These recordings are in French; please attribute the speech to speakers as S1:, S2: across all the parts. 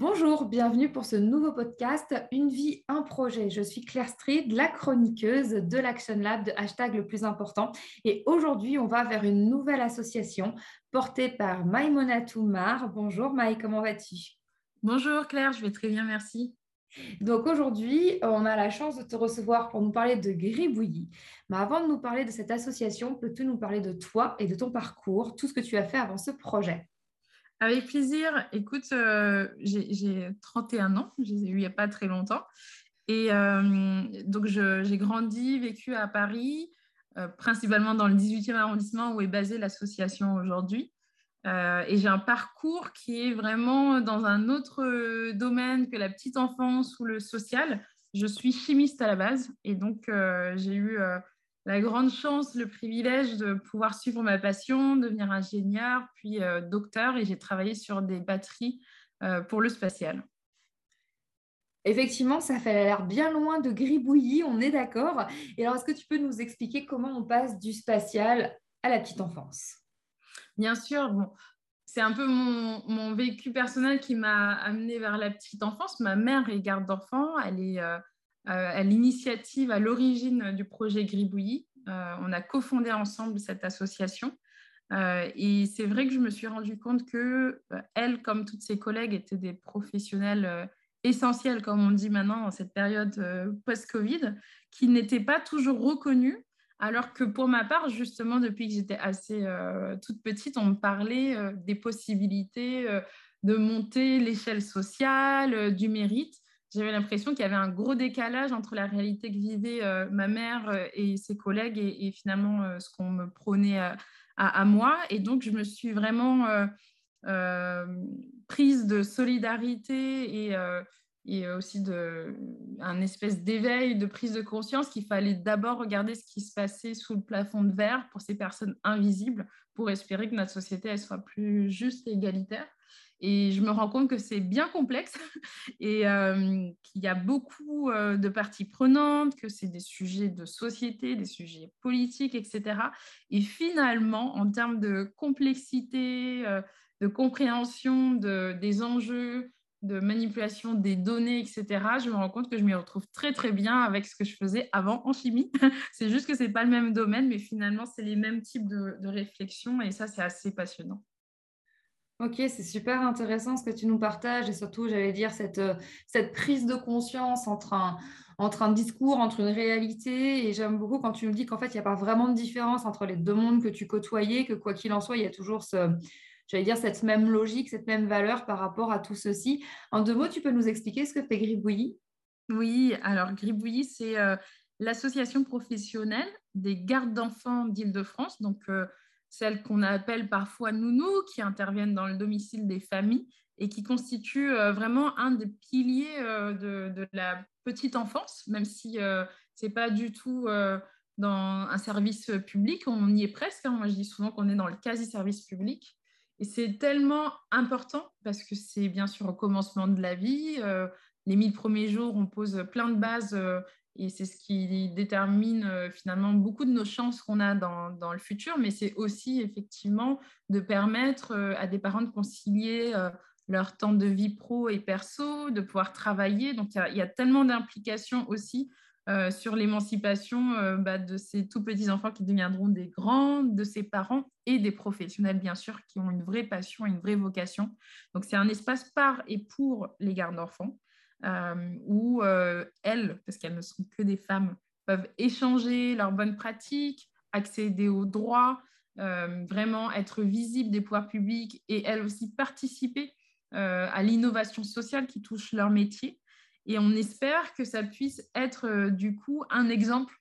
S1: Bonjour, bienvenue pour ce nouveau podcast Une vie, un projet. Je suis Claire Street, la chroniqueuse de l'Action Lab de hashtag le plus important. Et aujourd'hui, on va vers une nouvelle association portée par Maïmona Toumar. Bonjour Maï, comment vas-tu?
S2: Bonjour Claire, je vais très bien, merci.
S1: Donc aujourd'hui, on a la chance de te recevoir pour nous parler de Gribouillis. Mais avant de nous parler de cette association, peux-tu nous parler de toi et de ton parcours, tout ce que tu as fait avant ce projet?
S2: Avec plaisir. Écoute, euh, j'ai 31 ans, je les ai eu il n'y a pas très longtemps. Et euh, donc, j'ai grandi, vécu à Paris, euh, principalement dans le 18e arrondissement où est basée l'association aujourd'hui. et j'ai un parcours qui est vraiment dans un autre domaine que la petite enfance ou le social. Je suis chimiste à la base et donc j'ai eu la grande chance, le privilège de pouvoir suivre ma passion, devenir ingénieur, puis euh, docteur, et j'ai travaillé sur des batteries euh, pour le spatial.
S1: Effectivement, ça fait l'air bien loin de gribouillis, on est d'accord. Et alors, est-ce que tu peux nous expliquer comment on passe du spatial à la petite enfance?
S2: Bien sûr, bon, c'est un peu mon, vécu personnel qui m'a amené vers la petite enfance. Ma mère est garde d'enfants, elle est euh, euh, à l'initiative, à l'origine du projet Gribouillis. Euh, on a cofondé ensemble cette association. Euh, et c'est vrai que je me suis rendu compte que elle, comme toutes ses collègues, étaient des professionnels essentiels, comme on dit maintenant, dans cette période post-Covid, qui n'étaient pas toujours reconnus. Alors que pour ma part, justement, depuis que j'étais assez toute petite, on me parlait des possibilités de monter l'échelle sociale, du mérite j'avais l'impression qu'il y avait un gros décalage entre la réalité que vivait euh, ma mère euh, et ses collègues et, finalement euh, ce qu'on me prônait à, moi. Et donc, je me suis vraiment prise de solidarité et, aussi de, un espèce d'éveil, de prise de conscience qu'il fallait d'abord regarder ce qui se passait sous le plafond de verre pour ces personnes invisibles pour espérer que notre société elle soit plus juste et égalitaire. Et je me rends compte que c'est bien complexe et qu'il y a beaucoup de parties prenantes, que c'est des sujets de société, des sujets politiques, etc. Et finalement, en termes de complexité, de compréhension des enjeux, de manipulation des données, etc., je me rends compte que je m'y retrouve très, très bien avec ce que je faisais avant en chimie. c'est juste que ce n'est pas le même domaine, mais finalement, c'est les mêmes types de, de réflexions et ça, c'est assez passionnant.
S1: Ok, c'est super intéressant ce que tu nous partages et surtout, j'allais dire, cette, euh, prise de conscience entre un, discours, entre une réalité. Et j'aime beaucoup quand tu nous dis qu'en fait, il n'y a pas vraiment de différence entre les deux mondes que tu côtoyais, que quoi qu'il en soit, il y a toujours j'allais dire, cette même logique, cette même valeur par rapport à tout ceci. En deux mots, tu peux nous expliquer ce que fait Gribouillis?
S2: Oui, alors Gribouillis, c'est euh, l'association professionnelle des gardes d'enfants d'Île-de-France. Donc, euh, celles qu'on appelle parfois nounous, qui interviennent dans le domicile des familles et qui constituent euh, vraiment un des piliers euh, de, la petite enfance, même si euh, ce n'est pas du tout dans un service public, on y est presque. Hein. Moi, je dis souvent qu'on est dans le quasi-service public. Et c'est tellement important parce que c'est bien sûr au commencement de la vie. les mille premiers jours, on pose plein de bases et c'est ce qui détermine euh, finalement beaucoup de nos chances qu'on a dans, dans, le futur, mais c'est aussi effectivement de permettre euh, à des parents de concilier euh, leur temps de vie pro et perso, de pouvoir travailler. Donc il y, a tellement d'implications aussi sur l'émancipation bah, de ces tout petits enfants qui deviendront des grands, de ses parents et des professionnels, bien sûr, qui ont une vraie passion, une vraie vocation. Donc, c'est un espace par et pour les gardes d'enfants. Euh, où euh, elles, parce qu'elles ne sont que des femmes, peuvent échanger leurs bonnes pratiques, accéder aux droits, euh, vraiment être visibles des pouvoirs publics et elles aussi participer à l'innovation sociale qui touche leur métier. Et on espère que ça puisse être du coup un exemple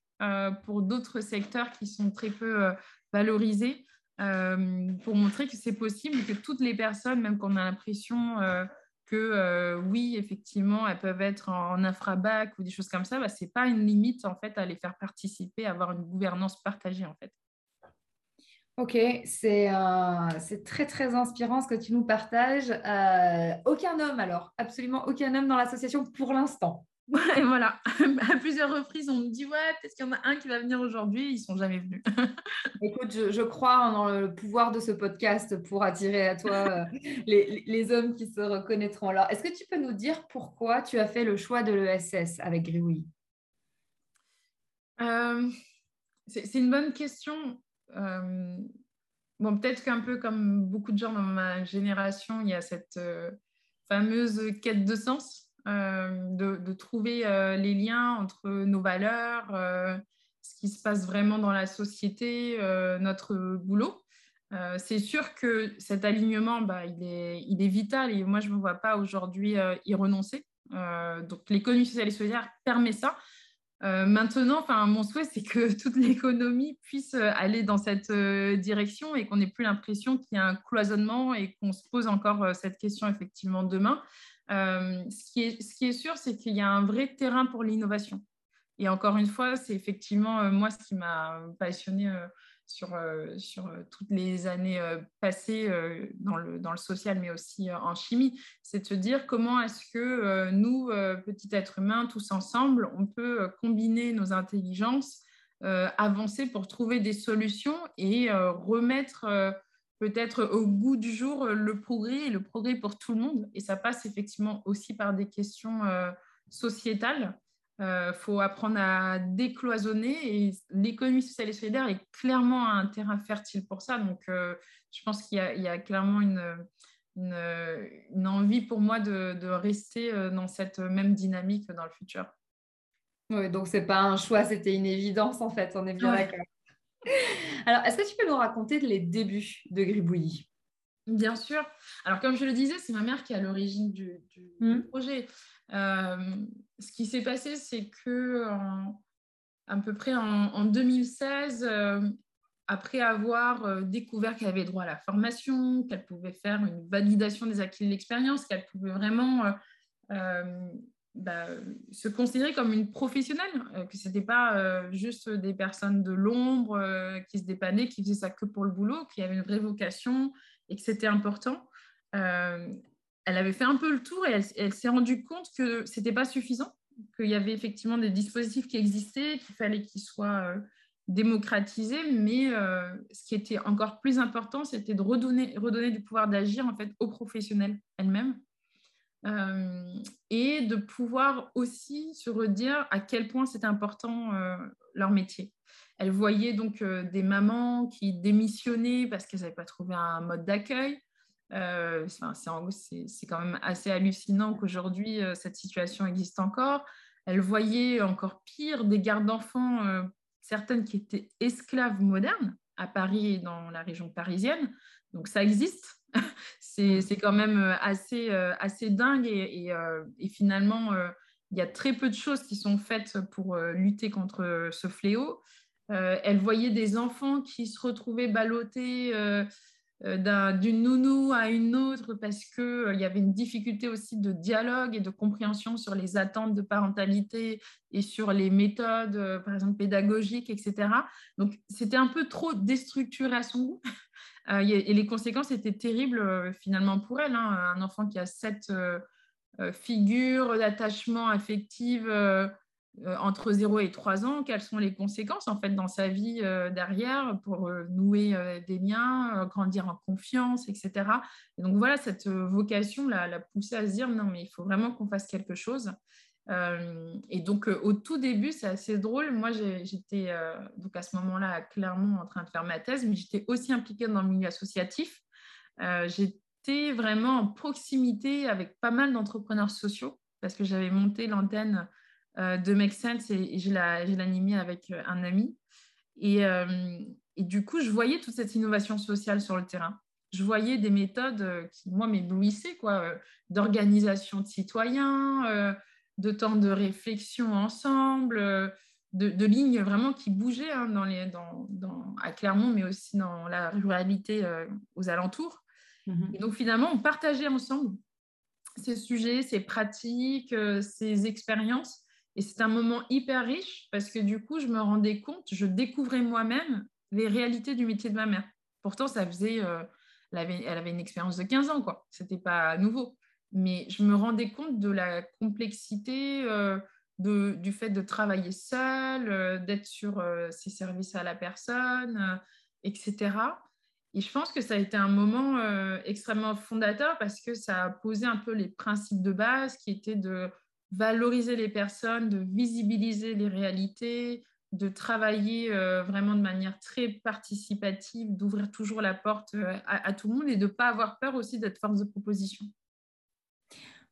S2: pour d'autres secteurs qui sont très peu valorisés, pour montrer que c'est possible et que toutes les personnes, même qu'on a l'impression que euh, oui, effectivement, elles peuvent être en, infrabac ou des choses comme ça, bah, ce n'est pas une limite en fait à les faire participer, avoir une gouvernance partagée en fait.
S1: Ok, c'est euh, très très inspirant ce que tu nous partages. Euh, aucun homme alors, absolument aucun homme dans l'association pour l'instant.
S2: Et voilà, à plusieurs reprises, on me dit ouais, peut-être qu'il y en a un qui va venir aujourd'hui, ils sont jamais venus.
S1: Écoute, je, crois dans le pouvoir de ce podcast pour attirer à toi euh, les, hommes qui se reconnaîtront. Alors, est-ce que tu peux nous dire pourquoi tu as fait le choix de l'ESS avec Grioui
S2: euh, C'est une bonne question. Euh, bon, peut-être qu'un peu comme beaucoup de gens dans ma génération, il y a cette fameuse quête de sens euh, de, trouver euh, les liens entre nos valeurs, euh, ce qui se passe vraiment dans la société, notre boulot. c'est sûr que cet alignement, bah, il, est, vital et moi, je ne me vois pas aujourd'hui y renoncer. donc, l'économie sociale et solidaire permet ça. maintenant, mon souhait, c'est que toute l'économie puisse aller dans cette direction et qu'on n'ait plus l'impression qu'il y a un cloisonnement et qu'on se pose encore cette question effectivement demain. Euh, ce, qui est, sûr, c'est qu'il y a un vrai terrain pour l'innovation. Et encore une fois, c'est effectivement euh, moi ce qui m'a passionné euh, sur, toutes les années passées dans le social, mais aussi en chimie. C'est de se dire comment est-ce que nous, petits êtres humains, tous ensemble, on peut combiner nos intelligences, avancer pour trouver des solutions et remettre peut-être au goût du jour euh, le progrès et le progrès pour tout le monde. Et ça passe effectivement aussi par des questions euh, sociétales. Il euh, faut apprendre à décloisonner et l'économie sociale et solidaire est clairement un terrain fertile pour ça. Donc, je pense qu'il y, a clairement une, une, envie pour moi de, de, rester dans cette même dynamique dans le futur.
S1: Oui, donc c'est pas un choix, c'était une évidence en fait, on est bien d'accord. Alors, est-ce que tu peux nous raconter les débuts de Gribouillis?
S2: Bien sûr. Alors, comme je le disais, c'est ma mère qui est à l'origine du, hmm. projet. Euh, ce qui s'est passé, c'est que à peu près en, 2016, euh, après avoir euh, découvert qu'elle avait droit à la formation, qu'elle pouvait faire une validation des acquis de l'expérience, qu'elle pouvait vraiment bah, se considérer comme une professionnelle, euh, que ce n'était pas euh, juste des personnes de l'ombre euh, qui se dépannaient, qui faisaient ça que pour le boulot, qu'il y avait une vraie vocation et que c'était important. elle avait fait un peu le tour et elle, s'est rendue compte que ce n'était pas suffisant, qu'il y avait effectivement des dispositifs qui existaient, qu'il fallait qu'ils soient démocratisés, mais ce qui était encore plus important, c'était de redonner, redonner du pouvoir d'agir en fait aux professionnels elles-mêmes euh, et de pouvoir aussi se redire à quel point c'était important euh, leur métier. Elle voyait donc euh, des mamans qui démissionnaient parce qu'elles n'avaient pas trouvé un mode d'accueil. c'est quand même assez hallucinant qu'aujourd'hui cette situation existe encore. Elle voyait encore pire des gardes d'enfants, certaines qui étaient esclaves modernes à Paris et dans la région parisienne. Donc ça existe. c'est quand même euh, assez, euh, assez dingue et, euh, finalement, il y a très peu de choses qui sont faites pour lutter contre ce fléau. elle voyait des enfants qui se retrouvaient ballottés d'une nounou à une autre parce qu'il y avait une difficulté aussi de dialogue et de compréhension sur les attentes de parentalité et sur les méthodes, par exemple, pédagogiques, etc. Donc, c'était un peu trop déstructuré à son goût. Euh, et les conséquences étaient terribles euh, finalement pour elle. Hein. Un enfant qui a cette euh, figure d'attachement affective entre 0 et 3 ans, quelles sont les conséquences en fait dans sa vie derrière pour nouer des liens, grandir en confiance, etc. Et donc voilà, cette vocation l'a poussée à se dire non mais il faut vraiment qu'on fasse quelque chose. Euh, et donc, euh, au tout début, c'est assez drôle. Moi, j'étais euh, donc à ce moment-là clairement en train de faire ma thèse, mais j'étais aussi impliquée dans le milieu associatif. j'étais vraiment en proximité avec pas mal d'entrepreneurs sociaux parce que j'avais monté l'antenne de Make Sense et, je l'animais avec un ami. Et, du coup, je voyais toute cette innovation sociale sur le terrain. Je voyais des méthodes qui, moi, m'éblouissaient, quoi, d'organisation de citoyens, de temps de réflexion ensemble, euh, de, lignes vraiment qui bougeaient hein, dans les, dans, à Clermont, mais aussi dans la ruralité euh, aux alentours. Mhm. Et donc finalement, on partageait ensemble ces sujets, ces pratiques, euh, ces expériences. Et c'est un moment hyper riche parce que du coup, je me rendais compte, je découvrais moi-même les réalités du métier de ma mère. Pourtant, ça faisait, elle, avait, elle avait une expérience de 15 ans, quoi. C'était pas nouveau mais je me rendais compte de la complexité euh, du fait de travailler seul, d'être sur ses services à la personne, etc. Et je pense que ça a été un moment euh, extrêmement fondateur parce que ça a posé un peu les principes de base qui étaient de valoriser les personnes, de visibiliser les réalités, de travailler euh, vraiment de manière très participative, d'ouvrir toujours la porte euh, à, tout le monde et de ne pas avoir peur aussi d'être force de proposition.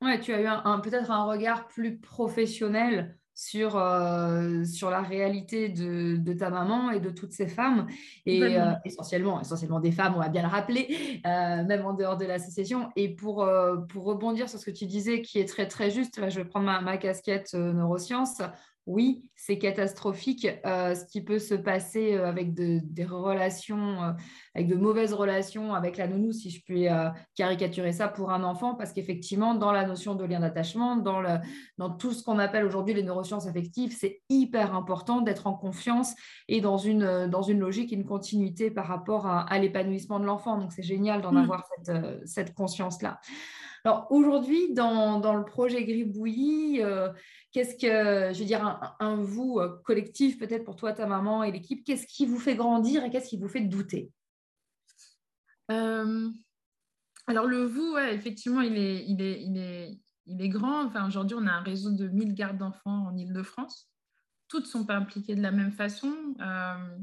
S1: Ouais, tu as eu peut-être un regard plus professionnel sur, euh, sur la réalité de, de, ta maman et de toutes ces femmes, et euh, essentiellement, essentiellement des femmes, on va bien le rappeler, euh, même en dehors de l'association. Et pour, pour rebondir sur ce que tu disais, qui est très très juste, là je vais prendre ma, ma casquette neurosciences, oui, c'est catastrophique euh, ce qui peut se passer euh, avec des relations, euh, avec de mauvaises relations avec la nounou, si je puis caricaturer ça pour un enfant, parce qu'effectivement, dans la notion de lien d'attachement, dans, dans tout ce qu'on appelle aujourd'hui les neurosciences affectives, c'est hyper important d'être en confiance et dans une, dans une logique, une continuité par rapport à, l'épanouissement de l'enfant. Donc, c'est génial d'en mmh. avoir cette, cette conscience-là. Alors aujourd'hui, dans, dans, le projet Gribouillis, Qu'est-ce que, je veux dire, un, vous euh, collectif, peut-être pour toi, ta maman et l'équipe, qu'est-ce qui vous fait grandir et qu'est-ce qui vous fait douter?
S2: Euh, Alors, le vous, effectivement, il est, il, est, il, est, il est grand. Enfin, aujourd'hui, on a un réseau de 1000 gardes d'enfants en Ile-de-France. Toutes ne sont pas impliquées de la même façon. Euh,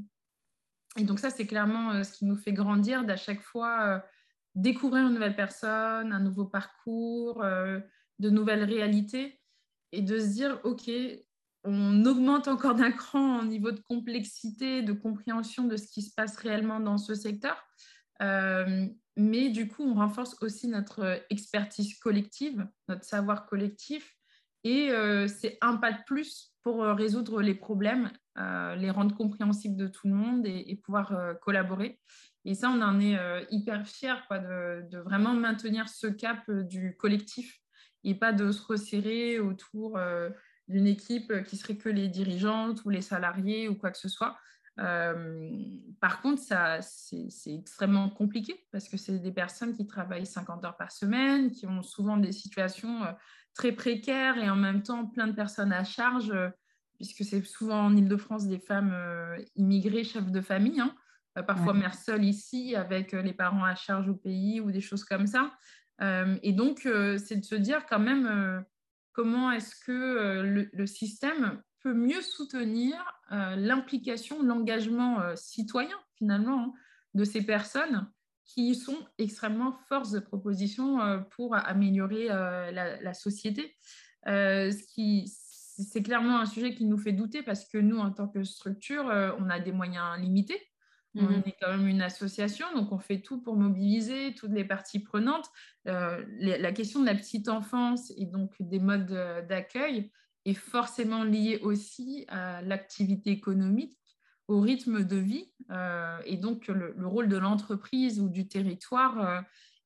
S2: et donc, ça, c'est clairement ce qui nous fait grandir d'à chaque fois découvrir une nouvelle personne, un nouveau parcours, de nouvelles réalités et de se dire, OK, on augmente encore d'un cran en niveau de complexité, de compréhension de ce qui se passe réellement dans ce secteur. Euh, mais du coup, on renforce aussi notre expertise collective, notre savoir collectif. Et euh, c'est un pas de plus pour euh, résoudre les problèmes, les rendre compréhensibles de tout le monde et, pouvoir collaborer. Et ça, on en est hyper fiers quoi, de, de, vraiment maintenir ce cap du collectif et pas de se resserrer autour euh, d'une équipe qui serait que les dirigeantes ou les salariés ou quoi que ce soit. Euh, par contre, ça, c'est, extrêmement compliqué parce que c'est des personnes qui travaillent 50 heures par semaine, qui ont souvent des situations euh, très précaires et en même temps plein de personnes à charge, puisque c'est souvent en Ile-de-France des femmes immigrées, chefs de famille, hein, parfois mères seules ici avec les parents à charge au pays ou des choses comme ça. Euh, et donc, euh, c'est de se dire quand même euh, comment est-ce que le, système peut mieux soutenir l'implication, l'engagement citoyen finalement hein, de ces personnes qui sont extrêmement force de proposition pour améliorer la, société. ce c'est clairement un sujet qui nous fait douter parce que nous, en tant que structure, on a des moyens limités. On mmh. est quand même une association, donc on fait tout pour mobiliser toutes les parties prenantes. Euh, la question de la petite enfance et donc des modes euh, d'accueil est forcément liée aussi à l'activité économique, au rythme de vie, euh, et donc le, rôle de l'entreprise ou du territoire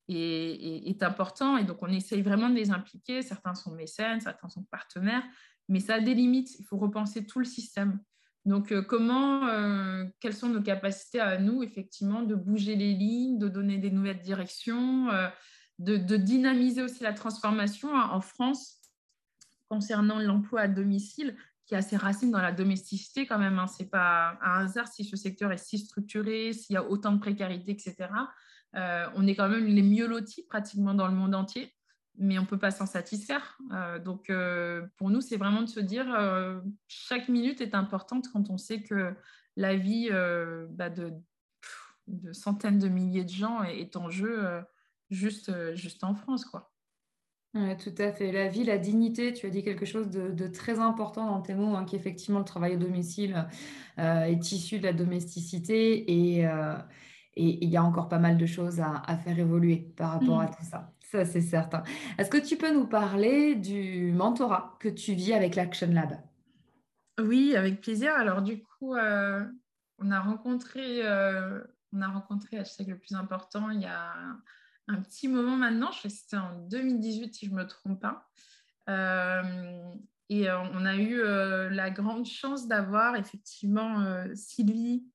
S2: est, est, important. Et donc on essaye vraiment de les impliquer. Certains sont mécènes, certains sont partenaires, mais ça a des limites. Il faut repenser tout le système. Donc, euh, comment, euh, quelles sont nos capacités à nous, effectivement, de bouger les lignes, de donner des nouvelles directions, euh, de, dynamiser aussi la transformation hein, en France concernant l'emploi à domicile, qui a ses racines dans la domesticité quand même. Hein. Ce n'est pas un hasard si ce secteur est si structuré, s'il y a autant de précarité, etc. on est quand même les mieux lotis pratiquement dans le monde entier mais on ne peut pas s'en satisfaire. Euh, donc, euh, pour nous, c'est vraiment de se dire, euh, chaque minute est importante quand on sait que la vie bah, de, de, centaines de milliers de gens est, en jeu juste, juste en France. Quoi.
S1: tout à fait. La vie, la dignité, tu as dit quelque chose de, très important dans tes mots, hein, qu'effectivement, le travail au domicile est issu de la domesticité et et il y a encore pas mal de choses à, faire évoluer par rapport à mmh. tout ça. Ça, c'est certain. Est-ce que tu peux nous parler du mentorat que tu vis avec l'Action Lab?
S2: Oui, avec plaisir. Alors, du coup, euh, on a rencontré, euh, on a rencontré le plus important il y a un, petit moment maintenant. Je crois que c'était en 2018, si je ne me trompe pas. Euh, et on a eu la grande chance d'avoir effectivement Sylvie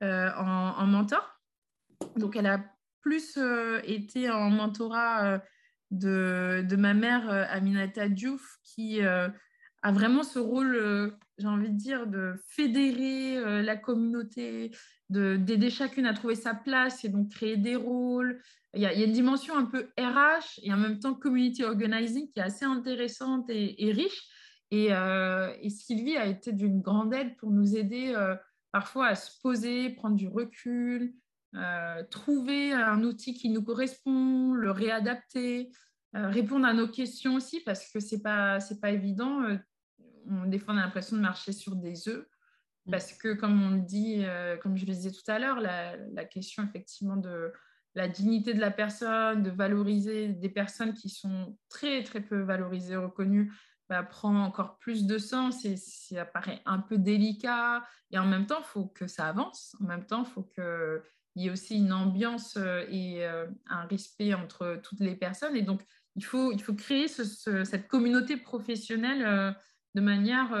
S2: en, en, mentor. Donc, elle a plus euh, été en mentorat euh, de, ma mère euh, Aminata Diouf, qui a vraiment ce rôle, j'ai envie de dire, de fédérer la communauté, d'aider chacune à trouver sa place et donc créer des rôles. Il y, a, une dimension un peu RH et en même temps community organizing qui est assez intéressante et, riche. Et, Sylvie a été d'une grande aide pour nous aider parfois à se poser, prendre du recul, euh, trouver un outil qui nous correspond, le réadapter, euh, répondre à nos questions aussi, parce que ce n'est pas, pas évident. Euh, on, des fois, on a l'impression de marcher sur des œufs, mm. parce que, comme on le dit, comme je le disais tout à l'heure, la, la, question effectivement de la dignité de la personne, de valoriser des personnes qui sont très, très peu valorisées, reconnues, bah, prend encore plus de sens et ça paraît un peu délicat. Et en même temps, il faut que ça avance. En même temps, il faut qu'il y ait aussi une ambiance euh, et euh, un respect entre toutes les personnes. Et donc, il faut, il faut créer cette communauté professionnelle euh, de manière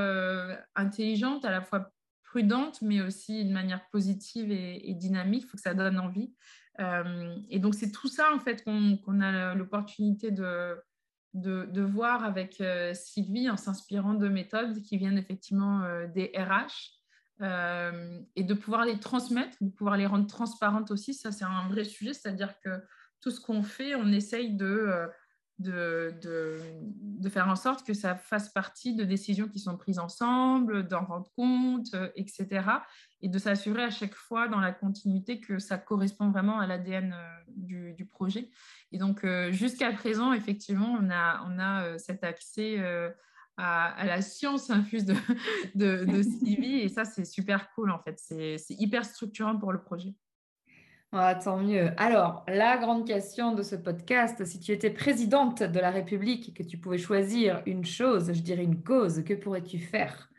S2: intelligente, à la fois prudente, mais aussi de manière positive et, dynamique. Il faut que ça donne envie. et donc, c'est tout ça, en fait, qu'on a l'opportunité de de, voir avec Sylvie en s'inspirant de méthodes qui viennent effectivement des RH euh, et de pouvoir les transmettre, de pouvoir les rendre transparentes aussi. Ça, c'est un vrai sujet, c'est-à-dire que tout ce qu'on fait, on essaye de, de, de, faire en sorte que ça fasse partie de décisions qui sont prises ensemble, d'en rendre compte, etc. Et de s'assurer à chaque fois dans la continuité que ça correspond vraiment à l'ADN du, du, projet. Et donc, euh, jusqu'à présent, effectivement, on a, on a euh, cet accès euh, à, la science infuse de, de, de Stevie. Et ça, c'est super cool, en fait. C'est hyper structurant pour le projet.
S1: Ah, tant mieux. Alors, la grande question de ce podcast, si tu étais présidente de la République et que tu pouvais choisir une chose, je dirais une cause, que pourrais-tu faire?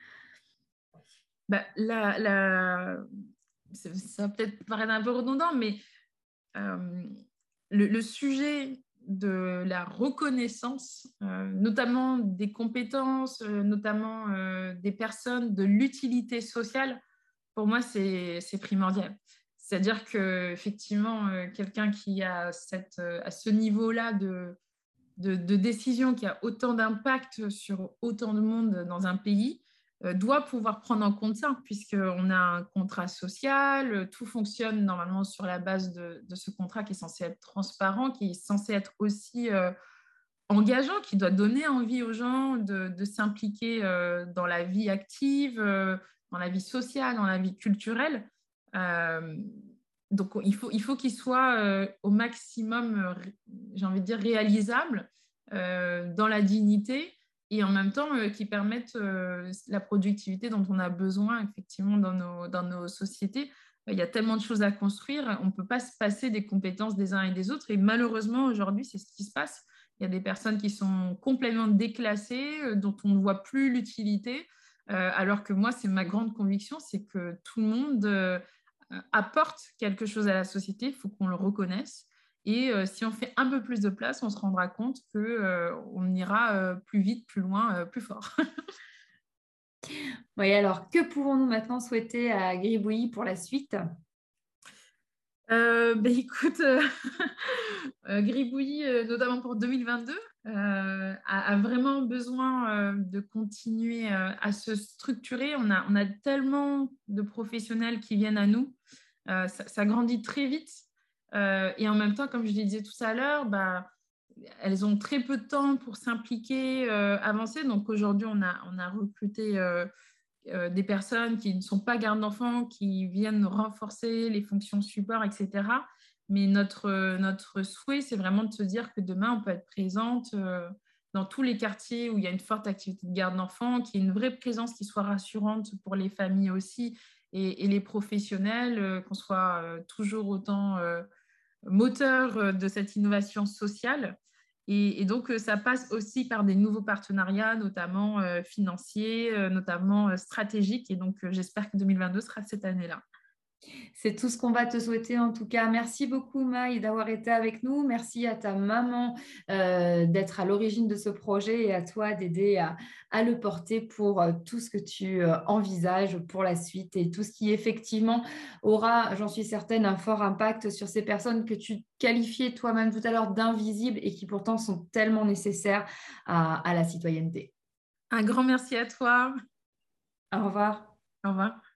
S2: Bah, la, la... Ça va peut-être paraître un peu redondant, mais le, sujet de la reconnaissance, euh, notamment des compétences, euh, notamment euh, des personnes, de l'utilité sociale, pour moi, c'est primordial. C'est-à-dire que effectivement, quelqu'un qui a cette, à ce niveau-là de, de, de, décision, qui a autant d'impact sur autant de monde dans un pays, doit pouvoir prendre en compte ça, puisqu'on a un contrat social, tout fonctionne normalement sur la base de, ce contrat qui est censé être transparent, qui est censé être aussi euh, engageant, qui doit donner envie aux gens de, s'impliquer euh, dans la vie active, dans la vie sociale, dans la vie culturelle. donc il faut qu'il faut qu'il soit au maximum, j'ai envie de dire, réalisable dans la dignité et en même temps euh, qui permettent euh, la productivité dont on a besoin effectivement dans nos, dans nos sociétés. Il y a tellement de choses à construire, on ne peut pas se passer des compétences des uns et des autres. Et malheureusement, aujourd'hui, c'est ce qui se passe. Il y a des personnes qui sont complètement déclassées, euh, dont on ne voit plus l'utilité. alors que moi, c'est ma grande conviction, c'est que tout le monde apporte quelque chose à la société, il faut qu'on le reconnaisse. Et euh, si on fait un peu plus de place, on se rendra compte qu'on euh, ira euh, plus vite, plus loin, plus fort.
S1: oui, alors que pouvons-nous maintenant souhaiter à Gribouillis pour la suite?
S2: Ben, écoute, Gribouillis, notamment pour 2022, a, vraiment besoin de continuer à se structurer. On a, on a tellement de professionnels qui viennent à nous. ça, grandit très vite. Euh, et en même temps, comme je le disais tout à l'heure, bah, elles ont très peu de temps pour s'impliquer, euh, avancer. Donc aujourd'hui, on a, on a recruté euh, des personnes qui ne sont pas gardes d'enfants, qui viennent renforcer les fonctions support, etc. Mais notre, notre souhait, c'est vraiment de se dire que demain, on peut être présente dans tous les quartiers où il y a une forte activité de garde d'enfants, qu'il y ait une vraie présence qui soit rassurante pour les familles aussi et, et les professionnels, qu'on soit toujours autant moteur euh, de cette innovation sociale. Et, donc, euh, ça passe aussi par des nouveaux partenariats, notamment euh, financiers, notamment stratégiques. Et donc, j'espère que 2022 sera cette année-là.
S1: C'est tout ce qu'on va te souhaiter en tout cas. Merci beaucoup Maï d'avoir été avec nous. Merci à ta maman euh, d'être à l'origine de ce projet et à toi d'aider à, le porter pour euh, tout ce que tu euh, envisages pour la suite et tout ce qui effectivement aura, j'en suis certaine, un fort impact sur ces personnes que tu qualifiais toi-même tout à l'heure d'invisibles et qui pourtant sont tellement nécessaires à la citoyenneté.
S2: Un grand merci à toi.
S1: Au revoir.
S2: Au revoir.